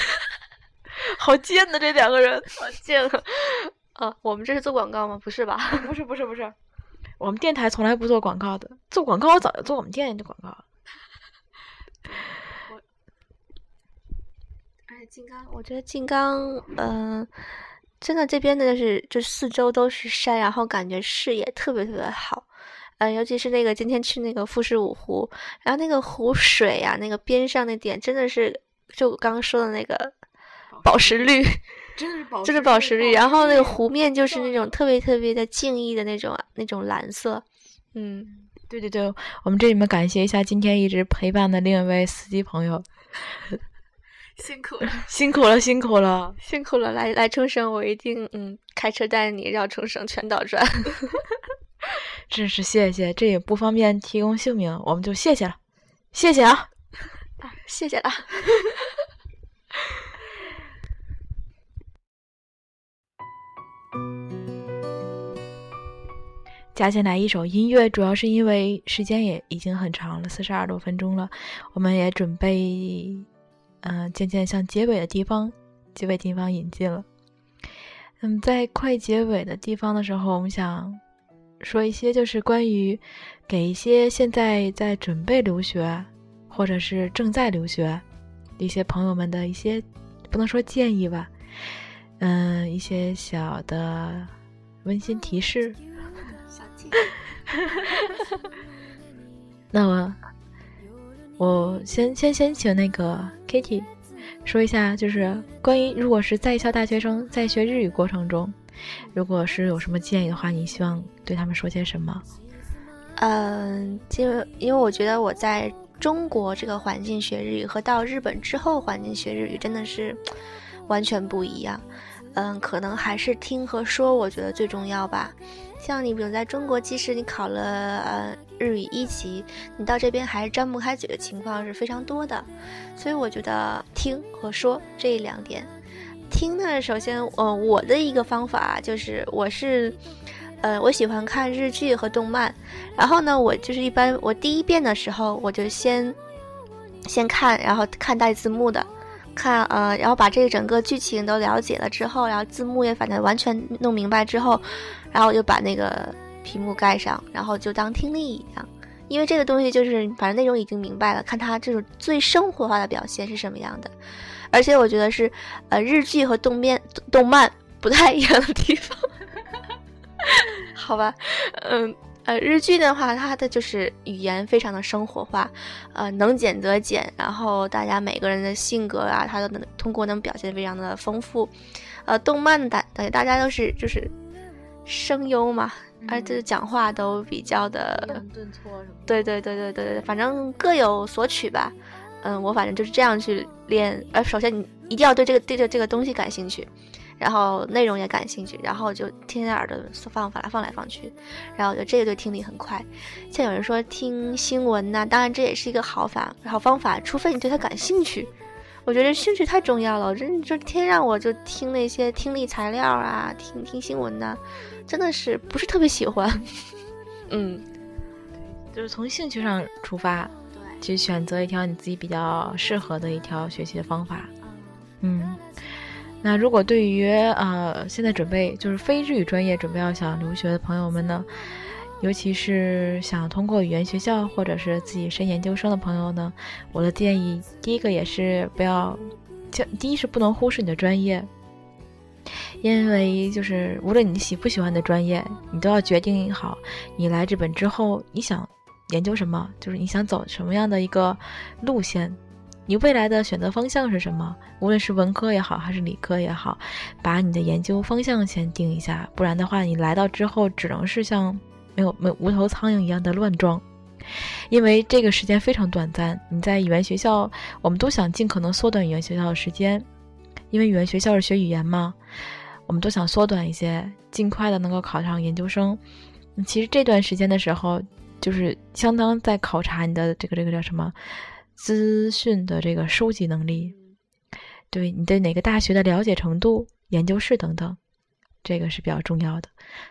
好贱的这两个人，好贱啊！啊，我们这是做广告吗？不是吧？不是，不是，不是。我们电台从来不做广告的。做广告，我早就做我们店的广告了。我，哎，金刚，我觉得金刚，嗯，真的这边的就是，就四周都是山，然后感觉视野特别特别好。嗯，尤其是那个今天去那个富士五湖，然后那个湖水呀，那个边上那点真的是。就我刚刚说的那个宝石绿，真的是宝，真的宝石绿。然后那个湖面就是那种特别特别的静谧的那种那种蓝色。嗯，对对对，我们这里面感谢一下今天一直陪伴的另一位司机朋友，辛苦了，辛苦了，辛苦了，辛苦了！来来冲绳，我一定嗯开车带你绕冲绳全岛转。真是谢谢，这也不方便提供姓名，我们就谢谢了，谢谢啊。谢谢了。加进来一首音乐，主要是因为时间也已经很长了，四十二多分钟了，我们也准备，嗯，渐渐向结尾的地方，结尾地方引进了。嗯，在快结尾的地方的时候，我们想说一些，就是关于给一些现在在准备留学。或者是正在留学一些朋友们的一些，不能说建议吧，嗯，一些小的温馨提示。小 那我我先先先请那个 Kitty 说一下，就是关于如果是在校大学生在学日语过程中，如果是有什么建议的话，你希望对他们说些什么？嗯，就因为我觉得我在。中国这个环境学日语和到日本之后环境学日语真的是完全不一样。嗯，可能还是听和说，我觉得最重要吧。像你比如在中国，即使你考了呃日语一级，你到这边还是张不开嘴的情况是非常多的。所以我觉得听和说这两点，听呢，首先，嗯，我的一个方法就是我是。呃，我喜欢看日剧和动漫，然后呢，我就是一般我第一遍的时候，我就先先看，然后看带字幕的，看呃，然后把这个整个剧情都了解了之后，然后字幕也反正完全弄明白之后，然后我就把那个屏幕盖上，然后就当听力一样，因为这个东西就是反正内容已经明白了，看他这种最生活化的表现是什么样的，而且我觉得是呃日剧和动面动漫不太一样的地方。好吧，嗯呃，日剧的话，它的就是语言非常的生活化，呃，能减则减，然后大家每个人的性格啊，它都能通过能表现非常的丰富，呃，动漫的大大家都是就是声优嘛，而且讲话都比较的顿挫什么，对对对对对对，反正各有所取吧，嗯，我反正就是这样去练，呃，首先你一定要对这个对着这个东西感兴趣。然后内容也感兴趣，然后就天天耳朵放放来放来放去，然后我觉得这个对听力很快。像有人说听新闻呐，当然这也是一个好法好方法，除非你对它感兴趣。我觉得兴趣太重要了，我真就天让我就听那些听力材料啊，听听新闻呐，真的是不是特别喜欢。嗯，就是从兴趣上出发，去选择一条你自己比较适合的一条学习的方法。嗯，那如果对于呃现在准备就是非日语专业准备要想留学的朋友们呢，尤其是想通过语言学校或者是自己升研究生的朋友呢，我的建议第一个也是不要，就第一是不能忽视你的专业。因为就是无论你喜不喜欢的专业，你都要决定好，你来日本之后你想研究什么，就是你想走什么样的一个路线，你未来的选择方向是什么？无论是文科也好，还是理科也好，把你的研究方向先定一下，不然的话，你来到之后只能是像没有没有无头苍蝇一样的乱撞。因为这个时间非常短暂，你在语言学校，我们都想尽可能缩短语言学校的时间。因为语言学校是学语言嘛，我们都想缩短一些，尽快的能够考上研究生。其实这段时间的时候，就是相当在考察你的这个这个叫什么资讯的这个收集能力，对你对哪个大学的了解程度、研究室等等，这个是比较重要的。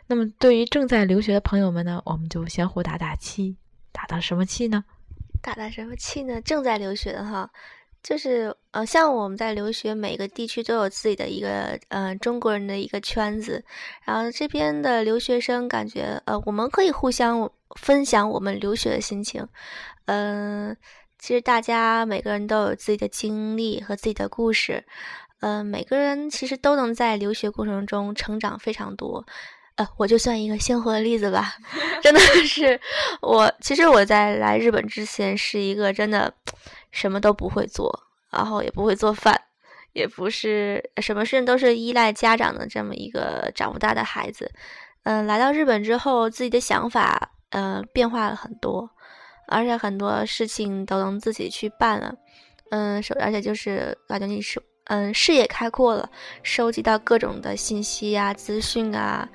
那么对于正在留学的朋友们呢，我们就相互打打气，打打什么气呢？打打什么气呢？正在留学的哈。就是呃，像我们在留学，每个地区都有自己的一个呃中国人的一个圈子，然后这边的留学生感觉呃，我们可以互相分享我们留学的心情，嗯，其实大家每个人都有自己的经历和自己的故事，嗯，每个人其实都能在留学过程中成长非常多，呃，我就算一个鲜活的例子吧，真的是我，其实我在来日本之前是一个真的。什么都不会做，然后也不会做饭，也不是什么事情都是依赖家长的这么一个长不大的孩子。嗯，来到日本之后，自己的想法嗯变化了很多，而且很多事情都能自己去办了。嗯，首而且就是感觉你是嗯视野开阔了，收集到各种的信息啊、资讯啊，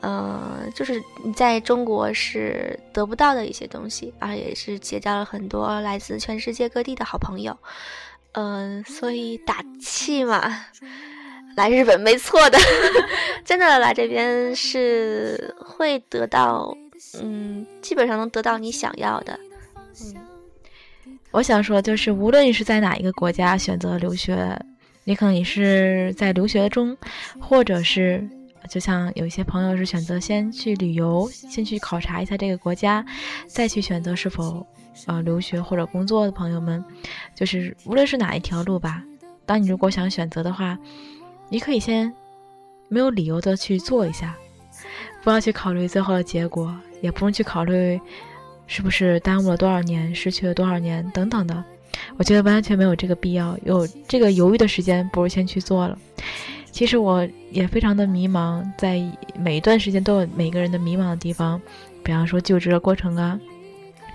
嗯，就是你在中国是得不到的一些东西，而也是结交了很多来自全世界各地的好朋友，嗯，所以打气嘛，来日本没错的，真的来这边是会得到，嗯，基本上能得到你想要的，嗯，我想说就是，无论你是在哪一个国家选择留学。你可能也是在留学中，或者是就像有一些朋友是选择先去旅游，先去考察一下这个国家，再去选择是否呃留学或者工作的朋友们，就是无论是哪一条路吧，当你如果想选择的话，你可以先没有理由的去做一下，不要去考虑最后的结果，也不用去考虑是不是耽误了多少年，失去了多少年等等的。我觉得完全没有这个必要，有这个犹豫的时间，不如先去做了。其实我也非常的迷茫，在每一段时间都有每个人的迷茫的地方，比方说就职的过程啊，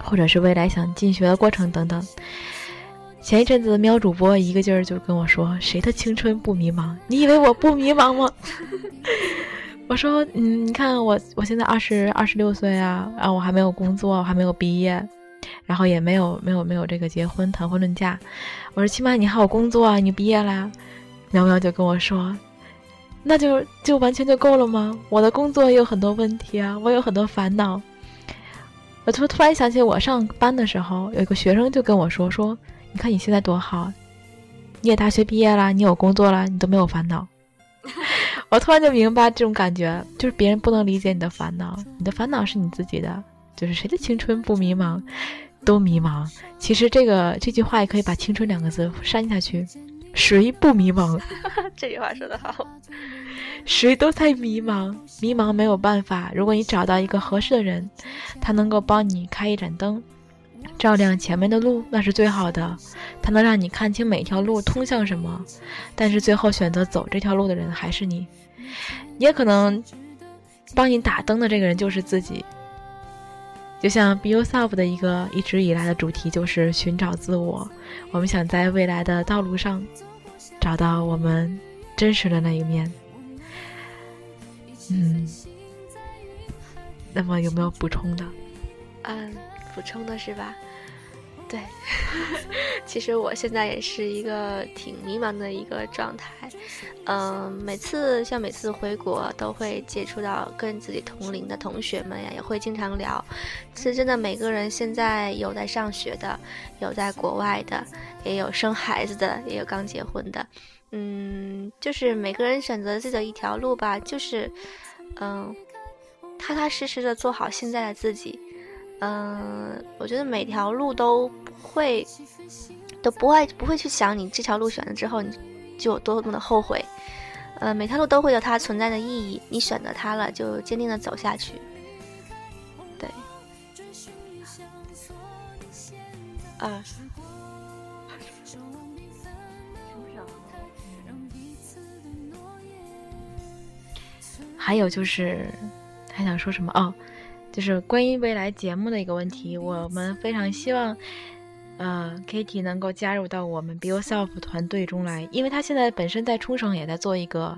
或者是未来想进学的过程等等。前一阵子喵主播一个劲儿就跟我说：“谁的青春不迷茫？你以为我不迷茫吗？” 我说：“嗯，你看我，我现在二十二十六岁啊，然后我还没有工作，我还没有毕业。”然后也没有没有没有这个结婚谈婚论嫁，我说起码你还有工作啊，你毕业啦。苗苗就跟我说，那就就完全就够了吗？我的工作也有很多问题啊，我有很多烦恼。我突突然想起我上班的时候，有一个学生就跟我说说，你看你现在多好，你也大学毕业了，你有工作了，你都没有烦恼。我突然就明白这种感觉，就是别人不能理解你的烦恼，你的烦恼是你自己的。就是谁的青春不迷茫，都迷茫。其实这个这句话也可以把“青春”两个字删下去，谁不迷茫？这句话说得好，谁都在迷茫，迷茫没有办法。如果你找到一个合适的人，他能够帮你开一盏灯，照亮前面的路，那是最好的。他能让你看清每条路通向什么，但是最后选择走这条路的人还是你。也可能帮你打灯的这个人就是自己。就像 Be Yourself 的一个一直以来的主题就是寻找自我，我们想在未来的道路上找到我们真实的那一面。嗯，那么有没有补充的？嗯，补充的是吧？对，其实我现在也是一个挺迷茫的一个状态。嗯，每次像每次回国，都会接触到跟自己同龄的同学们呀，也会经常聊。其实真的，每个人现在有在上学的，有在国外的，也有生孩子的，也有刚结婚的。嗯，就是每个人选择自己的一条路吧，就是嗯，踏踏实实的做好现在的自己。嗯，我觉得每条路都会，都不会不会去想你这条路选了之后你就有多么的后悔。呃，每条路都会有它存在的意义，你选择它了，就坚定的走下去。对。啊。还有就是，还想说什么哦？就是关于未来节目的一个问题，我们非常希望，呃，Kitty 能够加入到我们 Be Yourself 团队中来，因为他现在本身在冲绳也在做一个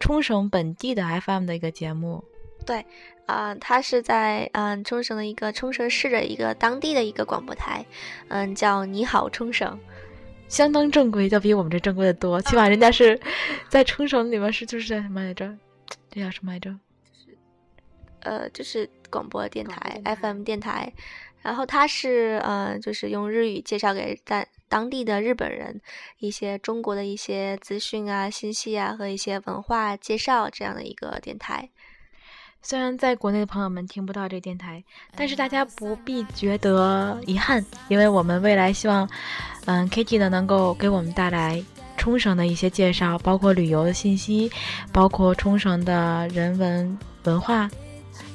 冲绳本地的 FM 的一个节目。对，啊，他是在嗯冲绳的一个冲绳市的一个当地的一个广播台，嗯，叫你好冲绳，相当正规，要比我们这正规的多，起码人家是在冲绳里面是就是在什么来着？这叫什么来着？就是呃，就是广播电台 FM 电台，然后它是呃，就是用日语介绍给当当地的日本人一些中国的一些资讯啊、信息啊和一些文化介绍这样的一个电台。虽然在国内的朋友们听不到这电台，但是大家不必觉得遗憾，因为我们未来希望，嗯，Kitty 呢能够给我们带来冲绳的一些介绍，包括旅游的信息，包括冲绳的人文文化。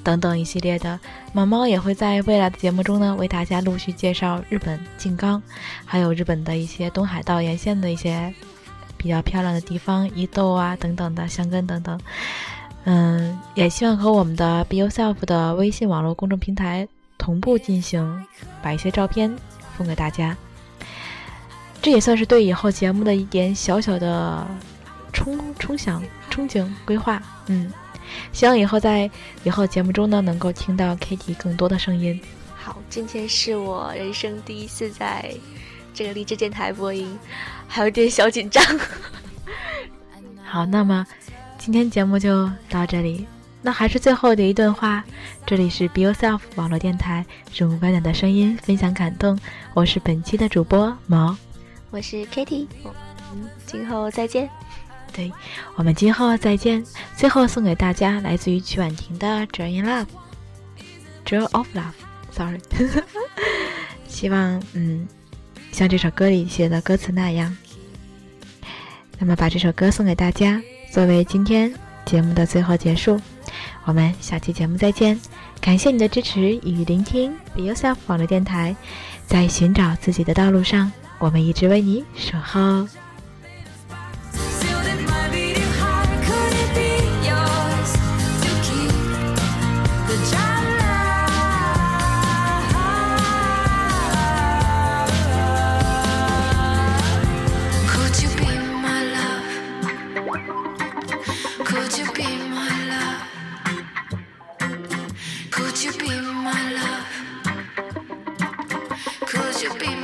等等一系列的，毛毛也会在未来的节目中呢，为大家陆续介绍日本静冈，还有日本的一些东海道沿线的一些比较漂亮的地方，伊豆啊等等的香根等等。嗯，也希望和我们的 Be Yourself 的微信网络公众平台同步进行，把一些照片送给大家。这也算是对以后节目的一点小小的冲冲想、憧憬、规划。嗯。希望以后在以后节目中呢，能够听到 Kitty 更多的声音。好，今天是我人生第一次在这个励志电台播音，还有点小紧张。好，那么今天节目就到这里。那还是最后的一段话，这里是 Be Yourself 网络电台，用温暖的声音分享感动。我是本期的主播毛，我是 Kitty，我们，今后再见。对，我们今后再见。最后送给大家来自于曲婉婷的《Joy in Love》，Joy of Love，Sorry。希望嗯，像这首歌里写的歌词那样。那么把这首歌送给大家，作为今天节目的最后结束。我们下期节目再见，感谢你的支持与聆听。Be Yourself 网络电台，在寻找自己的道路上，我们一直为你守候。to be